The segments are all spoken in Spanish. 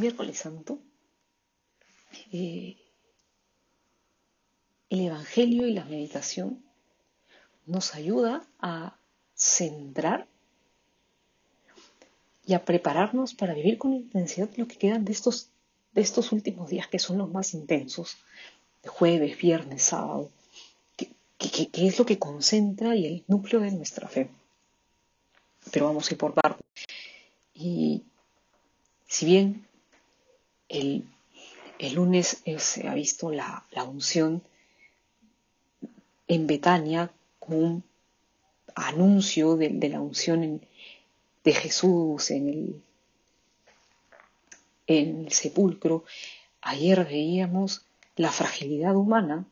miércoles santo, eh, el Evangelio y la meditación nos ayuda a centrar y a prepararnos para vivir con intensidad lo que quedan de estos, de estos últimos días que son los más intensos, jueves, viernes, sábado, que, es lo que concentra y el núcleo de nuestra fe. Pero vamos a ir por partes. Y si bien el, lunes se ha visto la, unción en Betania como un anuncio de, la unción de Jesús en el, en el sepulcro, ayer veíamos la fragilidad humana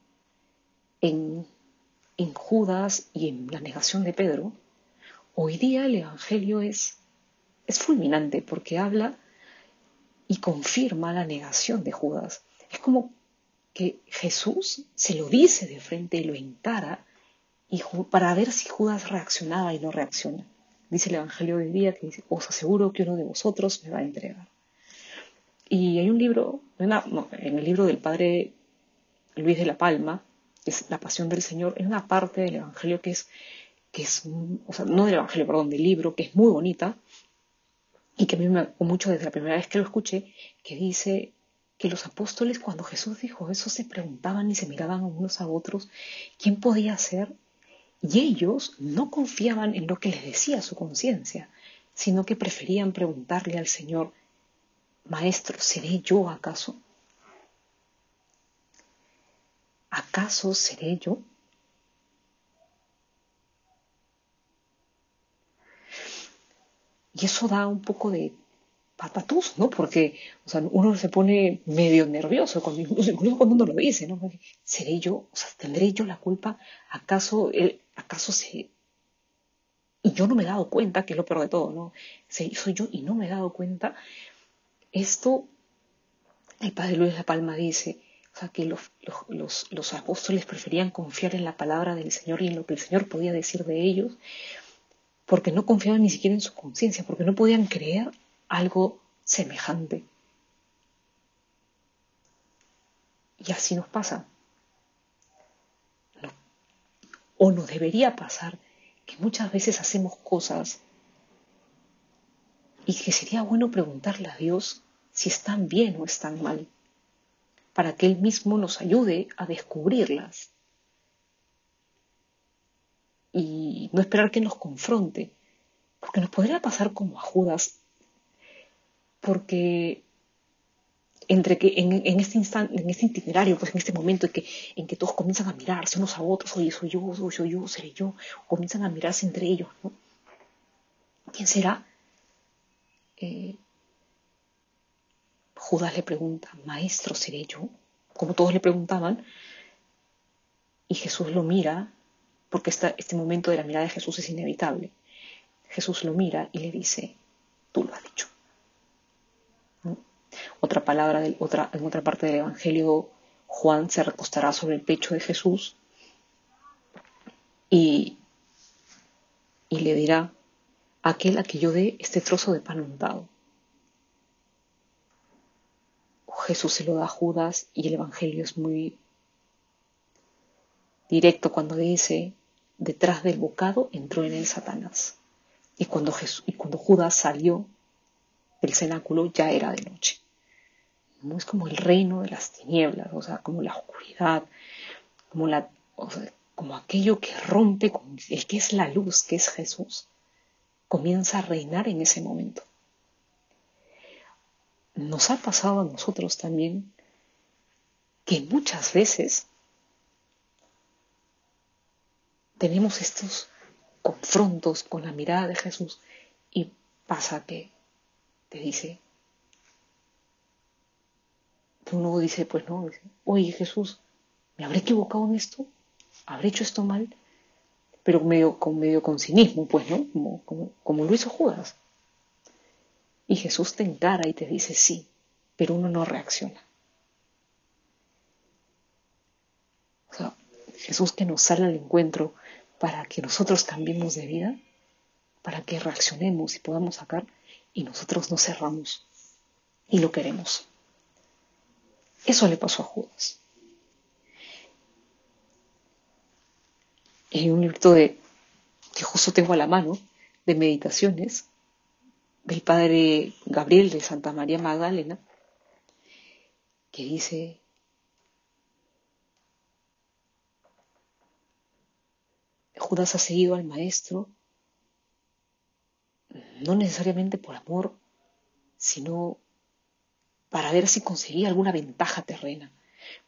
en, en Judas y en la negación de Pedro. Hoy día el Evangelio es, es fulminante porque habla y confirma la negación de Judas. Es como que Jesús se lo dice de frente y lo encara y para ver si Judas reaccionaba y no reacciona. Dice el Evangelio de hoy día que dice, os aseguro que uno de vosotros me va a entregar. Y hay un libro, en el libro del padre Luis de la Palma, es La Pasión del Señor, es una parte del Evangelio que es, que es, o sea, no del Evangelio, perdón, del libro, que es muy bonita, y que a mí me mucho desde la primera vez que lo escuché, que dice que los apóstoles cuando Jesús dijo eso se preguntaban y se miraban unos a otros quién podía ser y ellos no confiaban en lo que les decía su conciencia, sino que preferían preguntarle al Señor, Maestro, ¿seré yo acaso? ¿Acaso seré yo? Y eso da un poco de patatús, ¿no? Porque o sea, uno se pone medio nervioso, cuando, incluso, cuando uno lo dice, ¿no? ¿Seré yo? O sea, ¿tendré yo la culpa? ¿Acaso el, ¿acaso se... Y yo no me he dado cuenta, que es lo peor de todo, ¿no? Soy yo y no me he dado cuenta. Esto, el padre Luis La Palma dice, o sea, que los, los, apóstoles preferían confiar en la palabra del Señor y en lo que el Señor podía decir de ellos, porque no confiaban ni siquiera en su conciencia, porque no podían creer algo semejante. Y así nos pasa. o nos debería pasar que muchas veces hacemos cosas y que sería bueno preguntarle a Dios si están bien o están mal, para que Él mismo nos ayude a descubrirlas y no esperar que nos confronte, porque nos podría pasar como a Judas, porque entre que en, este instante, en este itinerario, pues en este momento en que, en que todos comienzan a mirarse unos a otros, oye, soy yo, soy yo, yo, seré yo, comienzan a mirarse entre ellos, ¿no? ¿Quién será? Eh, Judas le pregunta, maestro, ¿seré yo? Como todos le preguntaban, y Jesús lo mira, porque este momento de la mirada de Jesús es inevitable. Jesús lo mira y le dice, tú lo has dicho otra palabra, otra, en otra parte del Evangelio, Juan se recostará sobre el pecho de Jesús y, y le dirá, aquel a que yo dé este trozo de pan untado. Jesús se lo da a Judas y el Evangelio es muy directo cuando dice, detrás del bocado entró en él Satanás. Y cuando, Jesús, y cuando Judas salió del cenáculo ya era de noche es como el reino de las tinieblas, o sea, como la oscuridad, como, la, como aquello que rompe el que es la luz, que es Jesús, comienza a reinar en ese momento. Nos ha pasado a nosotros también que muchas veces tenemos estos confrontos con la mirada de Jesús y pasa que te dice, uno dice, pues no, oye Jesús, ¿me habré equivocado en esto? ¿Habré hecho esto mal? Pero medio con, medio con cinismo, pues, ¿no? Como, como, como lo hizo Judas. Y Jesús te encara y te dice sí, pero uno no reacciona. O sea, Jesús que nos sale al encuentro para que nosotros cambiemos de vida, para que reaccionemos y podamos sacar, y nosotros no cerramos y lo queremos. Eso le pasó a Judas. En un libro de, que justo tengo a la mano, de meditaciones, del padre Gabriel de Santa María Magdalena, que dice, Judas ha seguido al maestro no necesariamente por amor, sino para ver si conseguía alguna ventaja terrena,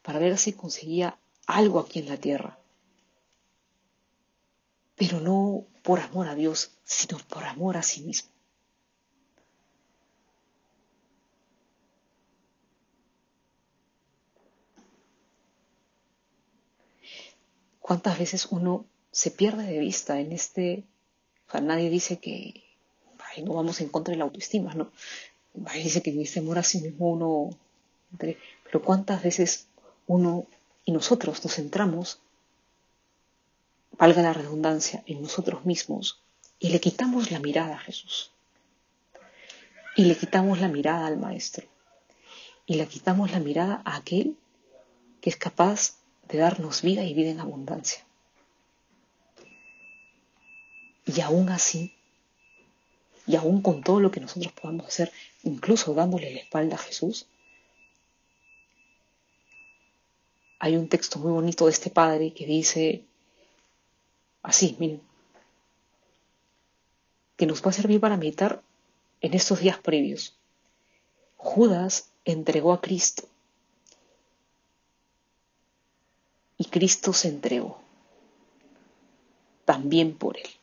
para ver si conseguía algo aquí en la tierra. Pero no por amor a Dios, sino por amor a sí mismo. ¿Cuántas veces uno se pierde de vista en este... O sea, nadie dice que no vamos en contra de la autoestima, ¿no? dice que este amor a sí mismo uno... Pero cuántas veces uno y nosotros nos centramos, valga la redundancia, en nosotros mismos y le quitamos la mirada a Jesús. Y le quitamos la mirada al Maestro. Y le quitamos la mirada a aquel que es capaz de darnos vida y vida en abundancia. Y aún así y aún con todo lo que nosotros podamos hacer, incluso dándole la espalda a Jesús. Hay un texto muy bonito de este padre que dice así, miren, que nos va a servir para meditar en estos días previos. Judas entregó a Cristo y Cristo se entregó también por él.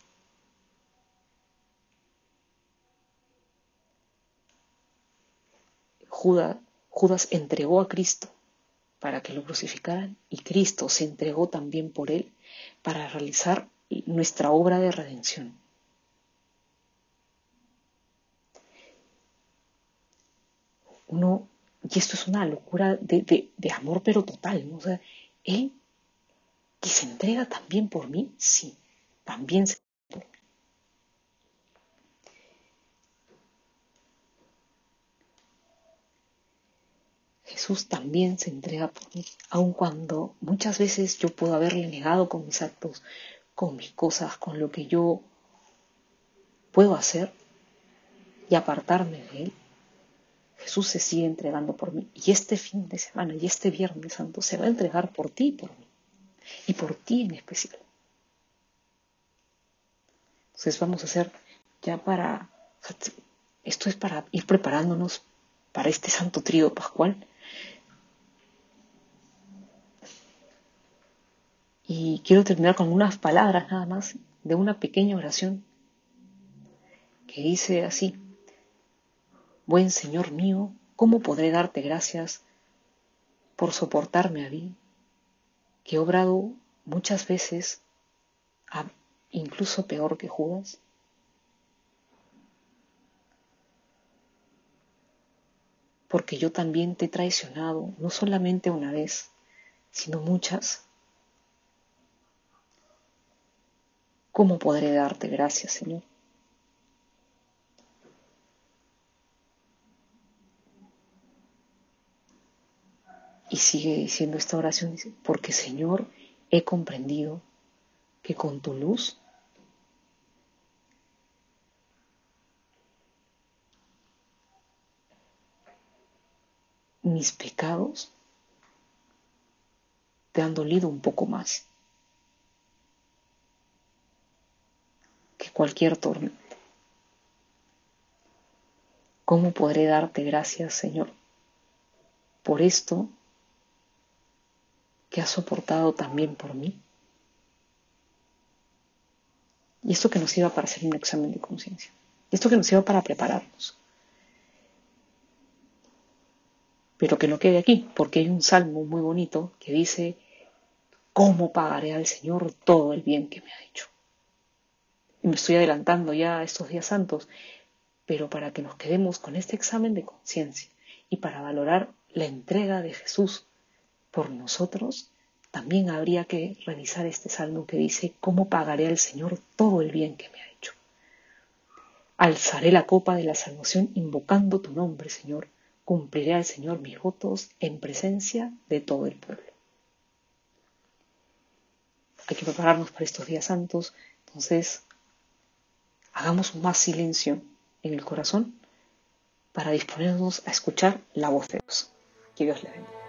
Judas, entregó a Cristo para que lo crucificaran y Cristo se entregó también por él para realizar nuestra obra de redención. Uno, y esto es una locura de, amor pero total, ¿no? O sea, él que se entrega también por mí, sí, también se Jesús también se entrega por mí, aun cuando muchas veces yo puedo haberle negado con mis actos, con mis cosas, con lo que yo puedo hacer y apartarme de Él. Jesús se sigue entregando por mí. Y este fin de semana y este Viernes Santo se va a entregar por ti y por mí. Y por ti en especial. Entonces vamos a hacer ya para... Esto es para ir preparándonos para este santo trío pascual Y quiero terminar con unas palabras nada más de una pequeña oración que dice así, Buen Señor mío, ¿cómo podré darte gracias por soportarme a mí, que he obrado muchas veces, incluso peor que Judas? Porque yo también te he traicionado, no solamente una vez, sino muchas ¿Cómo podré darte gracias, Señor? Y sigue diciendo esta oración, dice, porque Señor, he comprendido que con tu luz mis pecados te han dolido un poco más. Cualquier tormenta. ¿Cómo podré darte gracias, Señor, por esto que has soportado también por mí? Y esto que nos iba para hacer un examen de conciencia. Y esto que nos iba para prepararnos. Pero que no quede aquí, porque hay un salmo muy bonito que dice, ¿cómo pagaré al Señor todo el bien que me ha hecho? Me estoy adelantando ya a estos días santos, pero para que nos quedemos con este examen de conciencia y para valorar la entrega de Jesús por nosotros, también habría que revisar este salmo que dice, ¿cómo pagaré al Señor todo el bien que me ha hecho? Alzaré la copa de la salvación invocando tu nombre, Señor, cumpliré al Señor mis votos en presencia de todo el pueblo. Hay que prepararnos para estos días santos, entonces hagamos más silencio en el corazón para disponernos a escuchar la voz de Dios. Que Dios le bendiga.